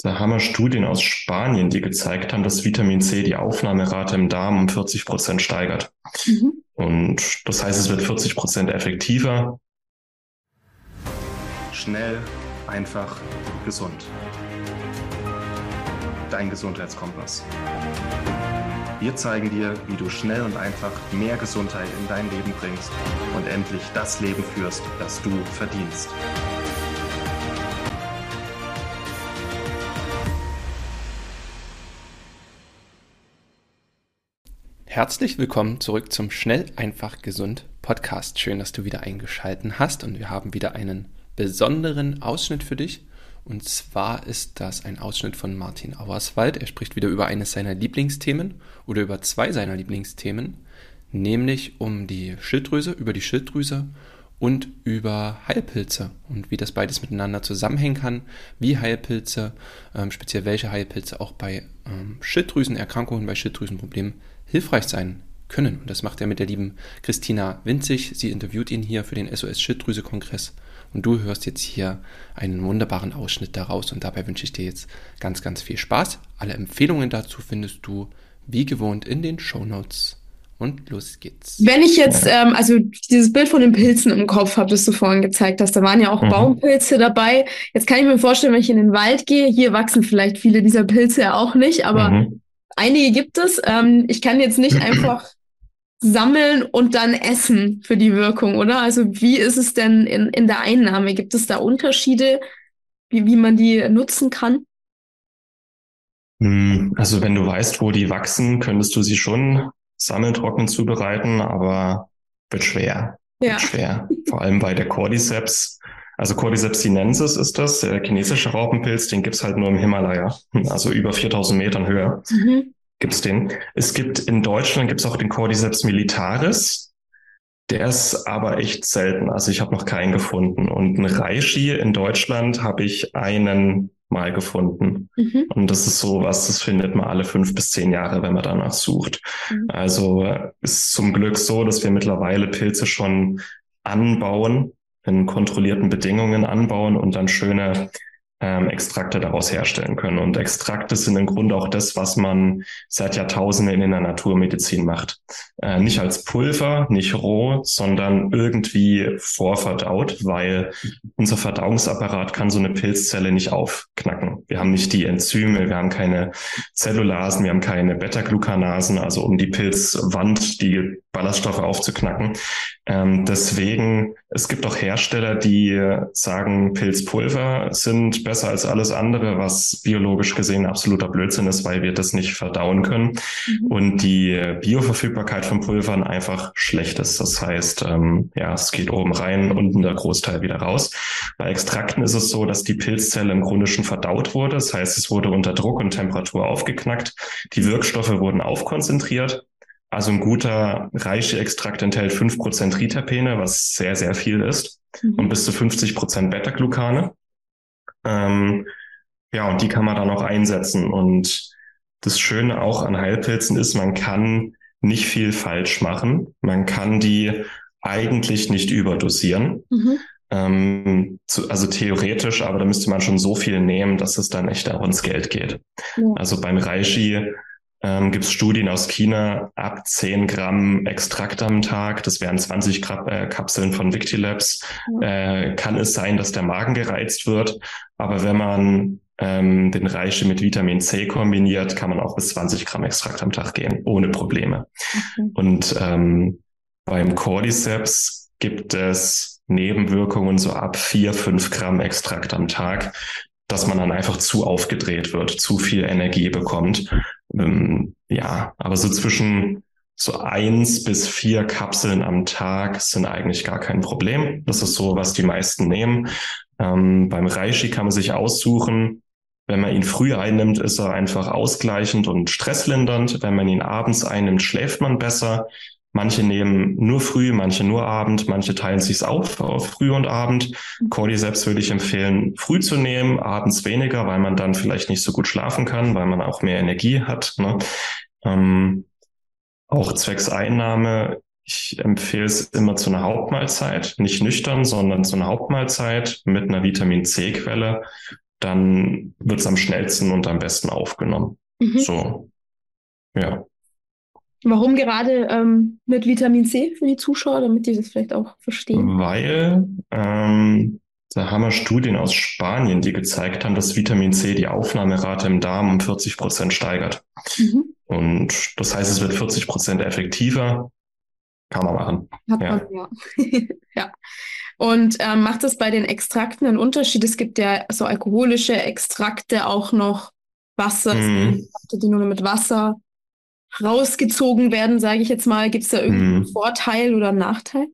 Da haben wir Studien aus Spanien, die gezeigt haben, dass Vitamin C die Aufnahmerate im Darm um 40 Prozent steigert. Mhm. Und das heißt, es wird 40 Prozent effektiver. Schnell, einfach, gesund. Dein Gesundheitskompass. Wir zeigen dir, wie du schnell und einfach mehr Gesundheit in dein Leben bringst und endlich das Leben führst, das du verdienst. Herzlich willkommen zurück zum Schnell, einfach, gesund Podcast. Schön, dass du wieder eingeschalten hast und wir haben wieder einen besonderen Ausschnitt für dich. Und zwar ist das ein Ausschnitt von Martin Auerswald. Er spricht wieder über eines seiner Lieblingsthemen oder über zwei seiner Lieblingsthemen, nämlich um die Schilddrüse, über die Schilddrüse und über Heilpilze und wie das beides miteinander zusammenhängen kann, wie Heilpilze, ähm, speziell welche Heilpilze auch bei ähm, Schilddrüsenerkrankungen, bei Schilddrüsenproblemen hilfreich sein können. Und das macht er mit der lieben Christina Winzig. Sie interviewt ihn hier für den SOS Schilddrüse Kongress. Und du hörst jetzt hier einen wunderbaren Ausschnitt daraus. Und dabei wünsche ich dir jetzt ganz, ganz viel Spaß. Alle Empfehlungen dazu findest du wie gewohnt in den Show Notes. Und los geht's. Wenn ich jetzt, ähm, also dieses Bild von den Pilzen im Kopf habe, das du vorhin gezeigt hast, da waren ja auch mhm. Baumpilze dabei. Jetzt kann ich mir vorstellen, wenn ich in den Wald gehe, hier wachsen vielleicht viele dieser Pilze ja auch nicht, aber mhm. Einige gibt es. Ähm, ich kann jetzt nicht einfach sammeln und dann essen für die Wirkung, oder? Also wie ist es denn in, in der Einnahme? Gibt es da Unterschiede, wie, wie man die nutzen kann? Hm, also wenn du weißt, wo die wachsen, könntest du sie schon sammeln, trocken zubereiten, aber wird schwer. Ja. Wird schwer. Vor allem bei der Cordyceps also Cordyceps sinensis ist das, der chinesische Raupenpilz, den gibt's halt nur im Himalaya, also über 4000 Metern Höhe mhm. gibt's den. Es gibt in Deutschland gibt's auch den Cordyceps militaris, der ist aber echt selten, also ich habe noch keinen gefunden. Und ein Reishi in Deutschland habe ich einen mal gefunden. Mhm. Und das ist so was, das findet man alle fünf bis zehn Jahre, wenn man danach sucht. Mhm. Also ist zum Glück so, dass wir mittlerweile Pilze schon anbauen, in kontrollierten Bedingungen anbauen und dann schöne ähm, Extrakte daraus herstellen können. Und Extrakte sind im Grunde auch das, was man seit Jahrtausenden in der Naturmedizin macht. Äh, nicht als Pulver, nicht roh, sondern irgendwie vorverdaut, weil unser Verdauungsapparat kann so eine Pilzzelle nicht aufknacken. Wir haben nicht die Enzyme, wir haben keine Zellulasen, wir haben keine Beta-Glucanasen, also um die Pilzwand, die Ballaststoffe aufzuknacken. Ähm, deswegen, es gibt auch Hersteller, die sagen, Pilzpulver sind besser als alles andere, was biologisch gesehen absoluter Blödsinn ist, weil wir das nicht verdauen können mhm. und die Bioverfügbarkeit von Pulvern einfach schlecht ist. Das heißt, ähm, ja, es geht oben rein, unten der Großteil wieder raus. Bei Extrakten ist es so, dass die Pilzzelle im Grunde schon verdaut wurde. Das heißt, es wurde unter Druck und Temperatur aufgeknackt. Die Wirkstoffe wurden aufkonzentriert. Also ein guter Reishi-Extrakt enthält fünf Prozent Riterpene, was sehr, sehr viel ist, mhm. und bis zu 50% Beta-Glucane. Ähm, ja, und die kann man dann auch einsetzen. Und das Schöne auch an Heilpilzen ist, man kann nicht viel falsch machen. Man kann die eigentlich nicht überdosieren. Mhm. Ähm, zu, also theoretisch, aber da müsste man schon so viel nehmen, dass es dann echt auch ins Geld geht. Ja. Also beim Reishi ähm, gibt es Studien aus China, ab 10 Gramm Extrakt am Tag, das wären 20 Gramm, äh, Kapseln von Victilabs, äh, kann es sein, dass der Magen gereizt wird. Aber wenn man ähm, den Reiche mit Vitamin C kombiniert, kann man auch bis 20 Gramm Extrakt am Tag gehen, ohne Probleme. Okay. Und ähm, beim Cordyceps gibt es Nebenwirkungen so ab 4, 5 Gramm Extrakt am Tag, dass man dann einfach zu aufgedreht wird, zu viel Energie bekommt. Ähm, ja, aber so zwischen so eins bis vier Kapseln am Tag sind eigentlich gar kein Problem. Das ist so, was die meisten nehmen. Ähm, beim Reishi kann man sich aussuchen, wenn man ihn früh einnimmt, ist er einfach ausgleichend und stresslindernd. Wenn man ihn abends einnimmt, schläft man besser. Manche nehmen nur früh, manche nur Abend, manche teilen sich's auf auf früh und Abend. Cordyceps würde ich empfehlen, früh zu nehmen, abends weniger, weil man dann vielleicht nicht so gut schlafen kann, weil man auch mehr Energie hat. Ne? Ähm, auch zwecks Einnahme, ich empfehle es immer zu einer Hauptmahlzeit, nicht nüchtern, sondern zu einer Hauptmahlzeit mit einer Vitamin C-Quelle dann wird es am schnellsten und am besten aufgenommen. Mhm. So, ja. Warum gerade ähm, mit Vitamin C für die Zuschauer, damit die das vielleicht auch verstehen? Weil ähm, da haben wir Studien aus Spanien, die gezeigt haben, dass Vitamin C die Aufnahmerate im Darm um 40 Prozent steigert. Mhm. Und das heißt, es wird 40 Prozent effektiver. Kann man machen. Hat ja. Man, ja. ja. Und ähm, macht es bei den Extrakten einen Unterschied? Es gibt ja so alkoholische Extrakte, auch noch Wasser, mhm. die nur mit Wasser rausgezogen werden, sage ich jetzt mal. Gibt es da irgendeinen mhm. Vorteil oder Nachteil?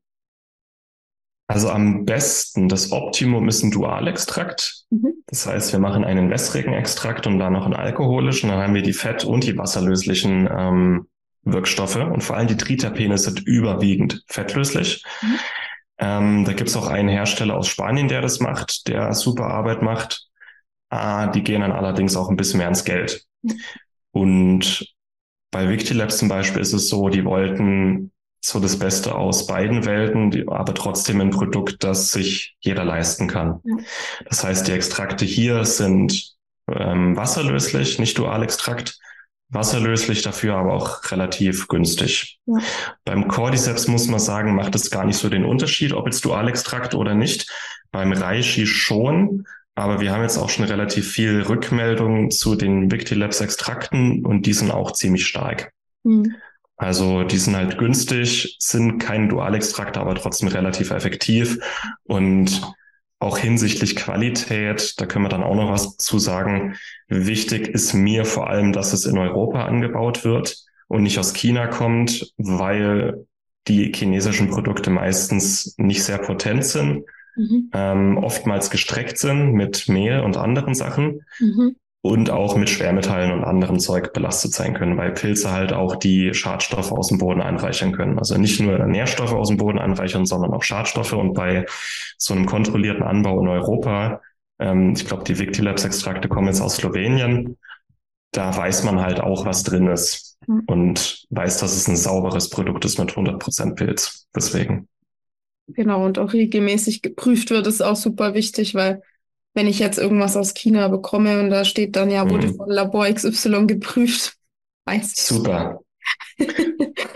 Also am besten, das Optimum ist ein Dualextrakt. Mhm. Das heißt, wir machen einen wässrigen Extrakt und dann noch einen alkoholischen. Dann haben wir die fett- und die wasserlöslichen ähm, Wirkstoffe. Und vor allem die Triterpene sind überwiegend fettlöslich. Mhm. Ähm, da gibt's auch einen Hersteller aus Spanien, der das macht, der super Arbeit macht. Ah, die gehen dann allerdings auch ein bisschen mehr ins Geld. Mhm. Und bei Victilabs zum Beispiel ist es so, die wollten so das Beste aus beiden Welten, die, aber trotzdem ein Produkt, das sich jeder leisten kann. Ja. Das heißt, die Extrakte hier sind ähm, wasserlöslich, nicht Dualextrakt, wasserlöslich dafür, aber auch relativ günstig. Ja. Beim Cordyceps muss man sagen, macht es gar nicht so den Unterschied, ob jetzt Dualextrakt oder nicht. Beim Reishi schon, aber wir haben jetzt auch schon relativ viel Rückmeldungen zu den Victilabs Extrakten und die sind auch ziemlich stark. Mhm. Also die sind halt günstig, sind kein Dualextrakt, aber trotzdem relativ effektiv und auch hinsichtlich Qualität, da können wir dann auch noch was zu sagen. Wichtig ist mir vor allem, dass es in Europa angebaut wird und nicht aus China kommt, weil die chinesischen Produkte meistens nicht sehr potent sind, mhm. ähm, oftmals gestreckt sind mit Mehl und anderen Sachen. Mhm und auch mit Schwermetallen und anderem Zeug belastet sein können, weil Pilze halt auch die Schadstoffe aus dem Boden anreichern können. Also nicht nur Nährstoffe aus dem Boden anreichern, sondern auch Schadstoffe. Und bei so einem kontrollierten Anbau in Europa, ähm, ich glaube, die Victilabs-Extrakte kommen jetzt aus Slowenien, da weiß man halt auch, was drin ist mhm. und weiß, dass es ein sauberes Produkt ist mit 100 Prozent Pilz. Deswegen. Genau, und auch regelmäßig geprüft wird, ist auch super wichtig, weil wenn ich jetzt irgendwas aus China bekomme und da steht dann, ja, wurde mhm. von Labor XY geprüft, weiß ich. Super.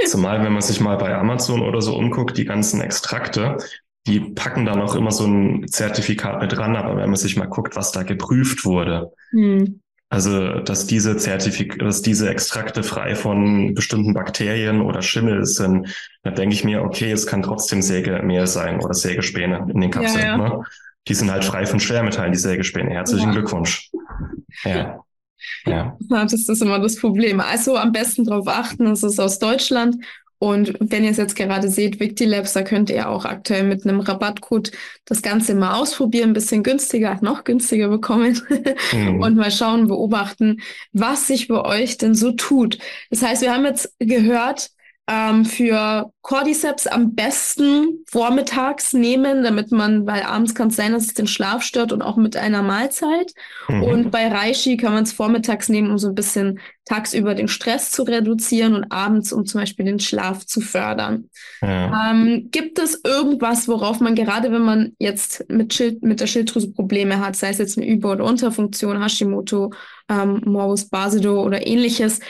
Zumal, wenn man sich mal bei Amazon oder so umguckt, die ganzen Extrakte, die packen dann auch immer so ein Zertifikat mit dran, aber wenn man sich mal guckt, was da geprüft wurde, mhm. Also dass diese Zertifik dass diese Extrakte frei von bestimmten Bakterien oder Schimmel sind, da denke ich mir, okay, es kann trotzdem Sägemehl sein oder Sägespäne in den Kapseln. Ja, ja. Ne? die sind halt frei von Schwermetallen, die Sägespäne. Herzlichen ja. Glückwunsch. Ja. Ja. Das ist immer das Problem. Also am besten darauf achten, es ist aus Deutschland. Und wenn ihr es jetzt gerade seht, Victilabs, da könnt ihr auch aktuell mit einem Rabattcode das Ganze mal ausprobieren, ein bisschen günstiger, noch günstiger bekommen mhm. und mal schauen, beobachten, was sich bei euch denn so tut. Das heißt, wir haben jetzt gehört, ähm, für Cordyceps am besten vormittags nehmen, damit man, weil abends kann es sein, dass es den Schlaf stört und auch mit einer Mahlzeit. Mhm. Und bei Reishi kann man es vormittags nehmen, um so ein bisschen tagsüber den Stress zu reduzieren und abends, um zum Beispiel den Schlaf zu fördern. Ja. Ähm, gibt es irgendwas, worauf man gerade, wenn man jetzt mit, Schild, mit der Schilddrüse Probleme hat, sei es jetzt eine Über- oder Unterfunktion, Hashimoto, ähm, Morbus Basedow oder ähnliches,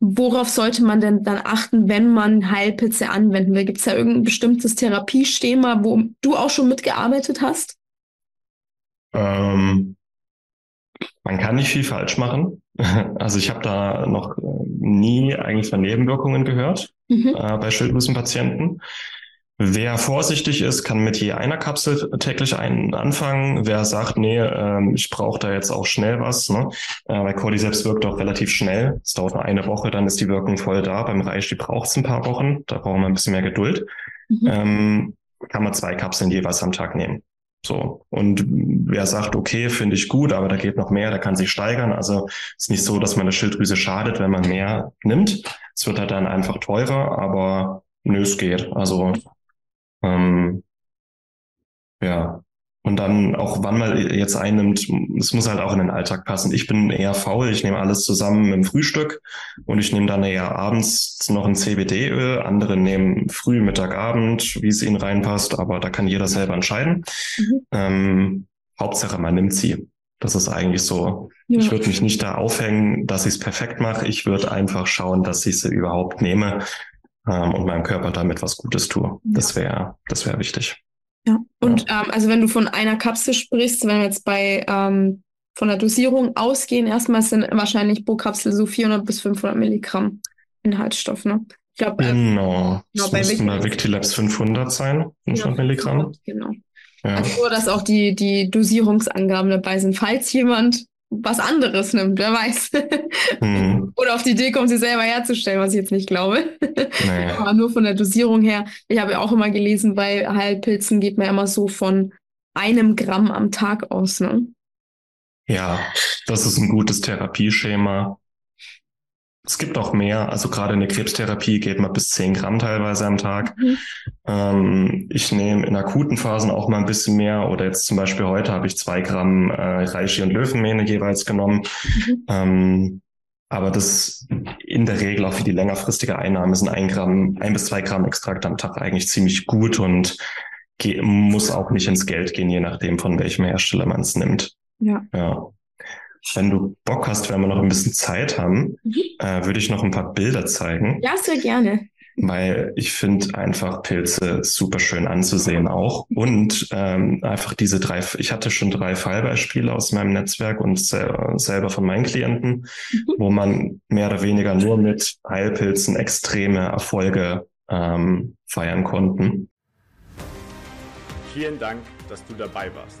Worauf sollte man denn dann achten, wenn man Heilpilze anwenden will? Gibt es da irgendein bestimmtes Therapieschema, wo du auch schon mitgearbeitet hast? Ähm, man kann nicht viel falsch machen. Also ich habe da noch nie eigentlich von Nebenwirkungen gehört mhm. äh, bei Schilddrüsenpatienten. Wer vorsichtig ist, kann mit je einer Kapsel täglich einen anfangen. Wer sagt, nee, ähm, ich brauche da jetzt auch schnell was, ne? Äh, weil Cordyceps wirkt auch relativ schnell. Es dauert nur eine Woche, dann ist die Wirkung voll da. Beim Reishi braucht es ein paar Wochen. Da brauchen wir ein bisschen mehr Geduld. Mhm. Ähm, kann man zwei Kapseln jeweils am Tag nehmen. So. Und wer sagt, okay, finde ich gut, aber da geht noch mehr, da kann sich steigern. Also ist nicht so, dass man der Schilddrüse schadet, wenn man mehr nimmt. Es wird halt dann einfach teurer, aber nö, es geht. Also ähm, ja. Und dann auch, wann man jetzt einnimmt, es muss halt auch in den Alltag passen. Ich bin eher faul, ich nehme alles zusammen im Frühstück und ich nehme dann eher abends noch ein CBD-Öl. Andere nehmen früh, Mittag, Abend, wie es ihnen reinpasst, aber da kann jeder selber entscheiden. Mhm. Ähm, Hauptsache, man nimmt sie. Das ist eigentlich so. Ja. Ich würde mich nicht da aufhängen, dass ich es perfekt mache. Ich würde einfach schauen, dass ich sie überhaupt nehme ähm, und meinem Körper damit was Gutes tue. Ja. Das wäre, das wäre wichtig. Ja. Und ja. Ähm, also wenn du von einer Kapsel sprichst, wenn wir jetzt bei ähm, von der Dosierung ausgehen, erstmal sind wahrscheinlich pro Kapsel so 400 bis 500 Milligramm Inhaltsstoff, ne? Ich glaube, äh, genau. genau, das bei müssten bei Victilabs 500 sein, 500 ja, Milligramm. Genau. Ja. Also nur, dass auch die, die Dosierungsangaben dabei sind, falls jemand was anderes nimmt, wer weiß. Mhm. Oder auf die Idee kommt, sie selber herzustellen, was ich jetzt nicht glaube. Nee. Aber nur von der Dosierung her. Ich habe ja auch immer gelesen, bei Heilpilzen geht man immer so von einem Gramm am Tag aus. Ne? Ja, das ist ein gutes Therapieschema. Es gibt auch mehr, also gerade in der Krebstherapie geht man bis 10 Gramm teilweise am Tag. Mhm. Ähm, ich nehme in akuten Phasen auch mal ein bisschen mehr oder jetzt zum Beispiel heute habe ich zwei Gramm äh, Reishi und Löwenmähne jeweils genommen. Mhm. Ähm, aber das in der Regel auch für die längerfristige Einnahme sind ein Gramm, ein bis zwei Gramm Extrakt am Tag eigentlich ziemlich gut und muss auch nicht ins Geld gehen, je nachdem von welchem Hersteller man es nimmt. Ja. ja. Wenn du Bock hast, wenn wir noch ein bisschen Zeit haben, mhm. äh, würde ich noch ein paar Bilder zeigen. Ja, sehr gerne. Weil ich finde einfach Pilze super schön anzusehen auch. Und ähm, einfach diese drei, ich hatte schon drei Fallbeispiele aus meinem Netzwerk und sel selber von meinen Klienten, mhm. wo man mehr oder weniger nur mit Heilpilzen extreme Erfolge ähm, feiern konnten. Vielen Dank, dass du dabei warst